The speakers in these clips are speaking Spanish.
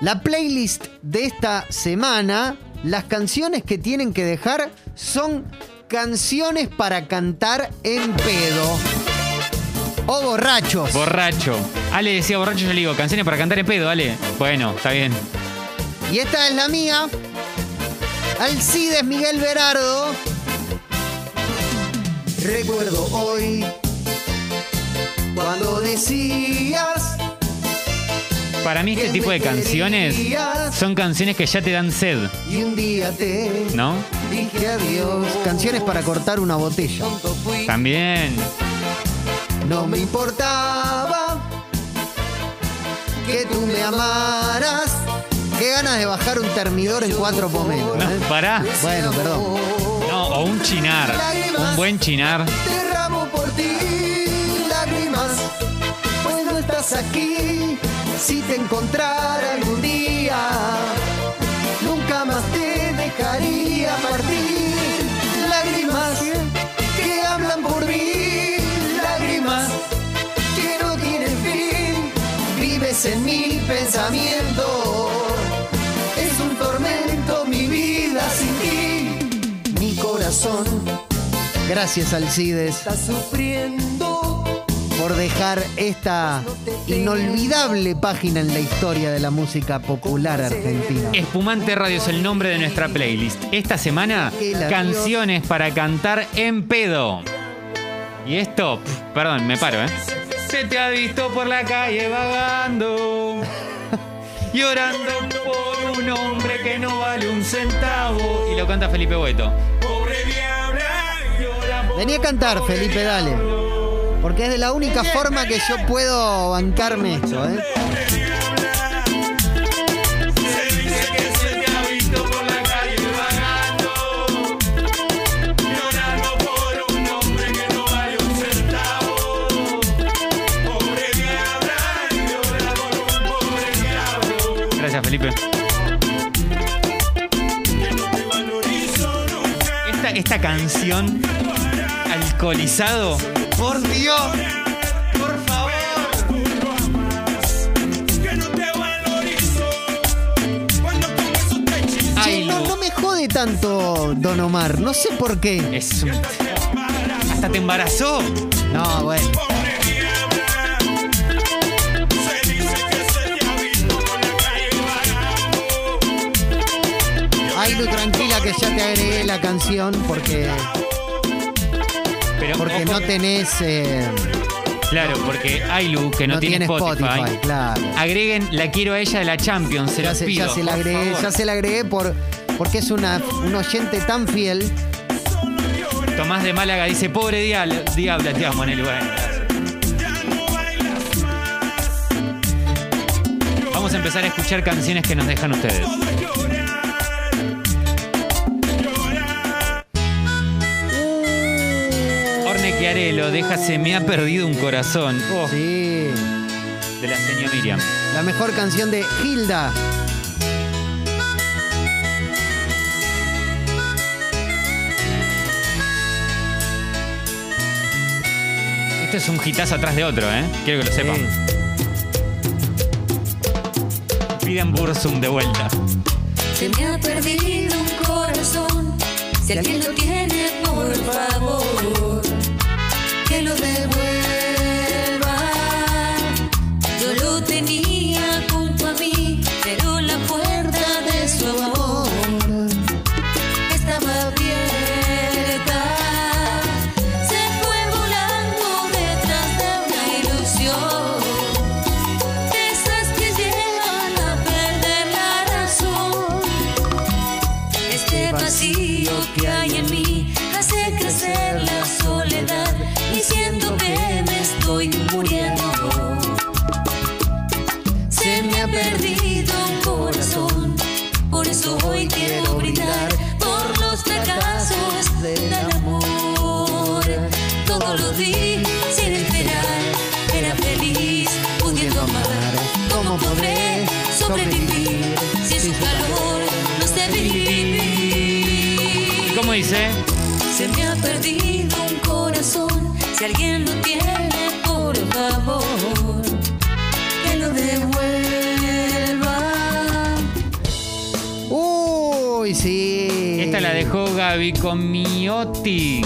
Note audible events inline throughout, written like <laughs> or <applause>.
La playlist de esta semana, las canciones que tienen que dejar son canciones para cantar en pedo. O borrachos. Borracho. Ale decía borracho, yo le digo, canciones para cantar en pedo, Ale. Bueno, está bien. y esta es la mía. Alcides Miguel Berardo. Recuerdo hoy cuando decías Para mí este tipo de canciones son canciones que ya te dan sed, y un día te ¿no? dije adiós. Canciones para cortar una botella. También. No me importaba que tú me amaras. Qué ganas de bajar un termidor en cuatro pomelos. No, ¿eh? pará. Bueno, perdón. No, o un chinar. Un buen chinar. Derramo por ti lágrimas, pues no estás aquí. Si te encontrara algún día, nunca más te dejaría partir. Lágrimas que hablan por mí, lágrimas que no tienen fin. Vives en mi pensamiento, es un tormento mi vida sin ti. Mi corazón Gracias, Alcides, Está sufriendo. Por dejar esta inolvidable página en la historia de la música popular argentina. Espumante Radio es el nombre de nuestra playlist. Esta semana, canciones para cantar en pedo. Y esto, pf, perdón, me paro, ¿eh? Se te ha visto por la calle vagando, <laughs> llorando por un hombre que no vale un centavo. Y lo canta Felipe Boeto. Pobre diabla, llora por Vení a cantar, Felipe, dale. Porque es de la única forma que yo puedo bancarme esto, ¿eh? Gracias, Felipe. Esta, esta canción, alcoholizado, por Dios, por favor. Ay, no, me jode tanto Don Omar, no sé por qué. Es un- Hasta te embarazó. No, bueno. Ay, Lu, tranquila que ya te agregué la canción porque, Pero porque no tenés... eh, Claro, porque Ailu, que no, no tiene tiene Spotify, Spotify, claro. agreguen la quiero a ella de la Champions, se ya, los se, pido. ya se la agregué, ya se la agregué por, porque es una, un oyente tan fiel. Tomás de Málaga dice, pobre diablo, diabla, te amo en el lugar. Vamos a empezar a escuchar canciones que nos dejan ustedes. Chiarello, déjase, me ha perdido un corazón. Oh, Sí. de la señora Miriam. La mejor canción de Hilda. Esto es un hitazo atrás de otro, ¿eh? Quiero que lo sepan. Piden Bursum de vuelta. Se me ha perdido un corazón. Si alguien lo tiene, por favor, lo devuelva. Me ha perdido un corazón, por eso hoy quiero brindar por los fracasos del amor. Todo lo di sin esperar, era feliz pudiendo amar. ¿Cómo podré sobrevivir si su calor no sé vivir? ¿Cómo dice? Se me ha perdido un corazón, si alguien lo tiene, por favor. Uy, sí. Esta la dejó Gaby con Miotti.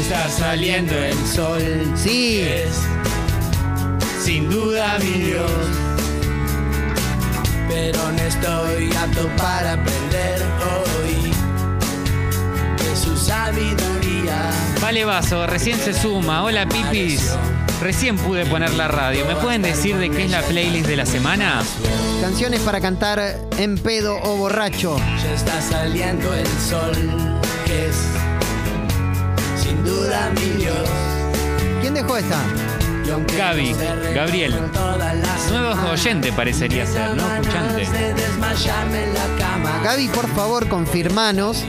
Está saliendo el sol. Sí. sin duda mi Dios. Pero no estoy apto para aprender hoy de su sabiduría. Vale Vaso, recién se suma. Hola Pipis. Recién pude poner la radio. ¿Me pueden decir de qué es la playlist de la semana? Canciones para cantar en pedo o borracho. Ya está saliendo el sol, que es sin duda mi Dios. ¿Quién dejó esta? Gaby, Gabriel. Nuevo oyente parecería ser, ¿no? Escuchante. Gaby, por favor, confirmanos.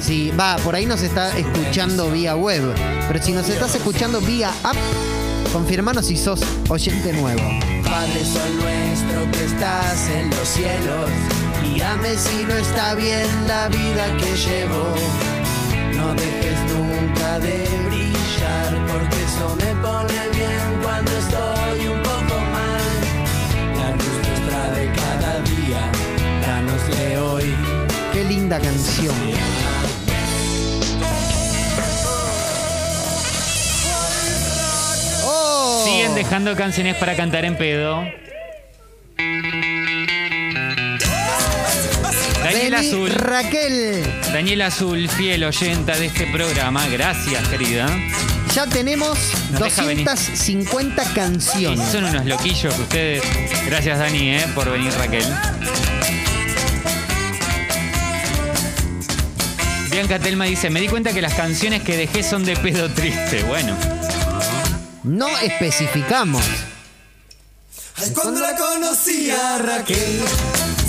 Si va, por ahí nos está escuchando vía web. Pero si nos estás escuchando vía app, confirmanos si sos oyente nuevo. Padre Sol nuestro que estás en los cielos, guíame si no está bien la vida que llevo. No dejes nunca de brillar, porque eso me pone bien cuando estoy un poco mal. La luz nuestra de cada día, danosle hoy. Qué linda canción. Dejando canciones para cantar en pedo. Daniel Beli Azul. Raquel, Daniel Azul, fiel oyenta de este programa. Gracias, querida. ya tenemos Nos deja venir. 250 Y canciones. son unos loquillos que ustedes. Gracias, Dani, eh, por venir, Raquel. Bianca Telma dice: Me di cuenta que las canciones que dejé son de pedo triste. Bueno, No especificamos. Ay, cuando la conocí a Raquel,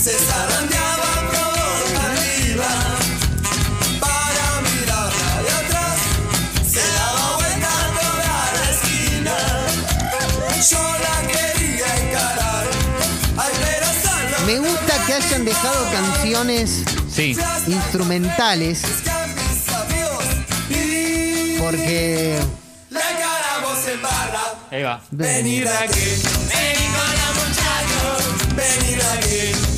se zarandeaba por arriba. Para mirarla de atrás, se daba vuelta toda la esquina. Yo la quería encarar, ay, pero solo Me gusta que hayan dejado canciones sí. instrumentales porque Ahí va. Vení Raquel, vení con la muchachos, vení Raquel,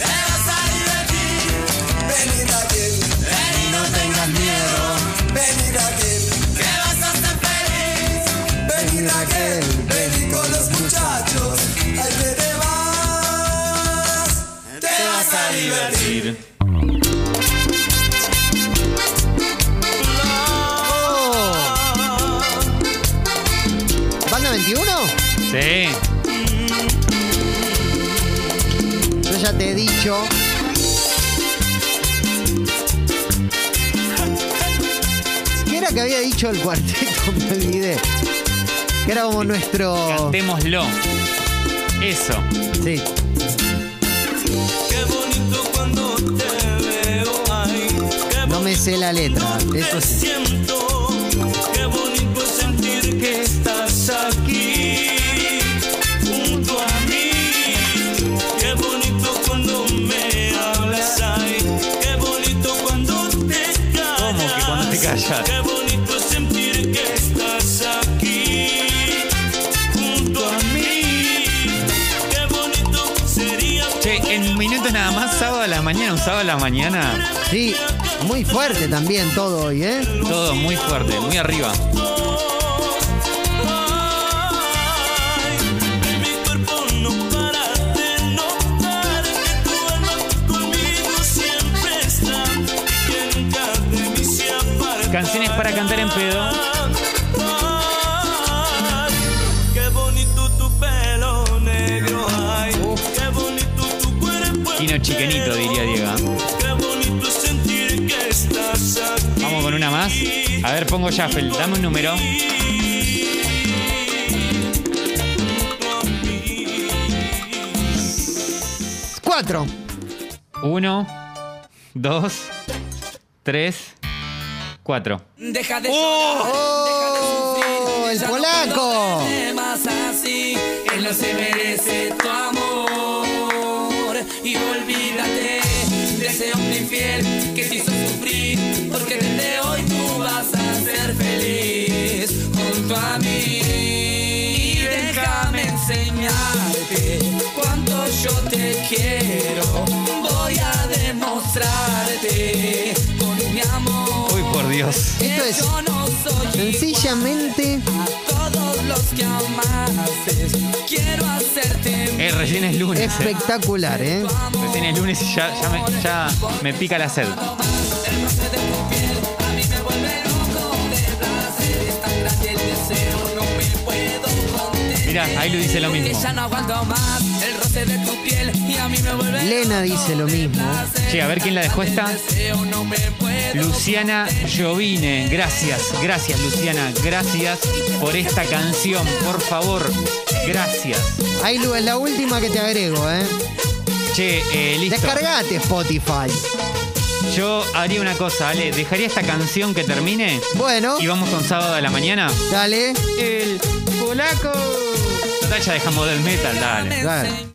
Sí. Yo ya te he dicho. ¿Qué era que había dicho el cuarteto? <laughs> Me olvidé. Que era como nuestro. Cantémoslo. Eso. Sí. Qué bonito cuando te veo, No me sé la letra. Eso sí. Te callas? Qué bonito sentir que estás aquí junto a mí. Qué bonito sería Che, en minutos nada más, sábado a la mañana, un sábado a la mañana. Sí. Muy fuerte también todo hoy, ¿eh? Todo muy fuerte, muy arriba. Para cantar en pedo. Qué bonito tu pelo negro, ay, qué bonito tu cuerpo. Kino chiquenito, diría Diego. Qué bonito sentir que estás aquí. Vamos con una más. A ver, pongo Shuffle. Dame un número. Cuatro. Uno, dos, tres, cuatro. Deja de ¡Oh! ¡El polaco! más así, él no se merece tu amor. Y olvídate de ese hombre infiel que te hizo sufrir, porque desde hoy tú vas a ser feliz junto a mí. Y déjame enseñarte cuánto yo te quiero. Dios. Esto es sencillamente Eh, recién es lunes. eh. espectacular, ¿eh? Recién es lunes y ya, ya, me, ya me pica la sed. Mirá, ahí lo dice lo mismo. Lena dice lo mismo. Che, a ver quién la dejó esta. deseo, no me puedo Luciana Jovine. Gracias, gracias Luciana. Gracias por esta canción. Por favor, gracias. Ahí Lu, es la última que te agrego, ¿eh? Che, eh, listo. Descargate Spotify. Yo haría una cosa, Ale. Dejaría esta canción que termine Bueno, y vamos con sábado de la mañana. dale. El polaco. Total, ya dejamos del metal, dale. Dale.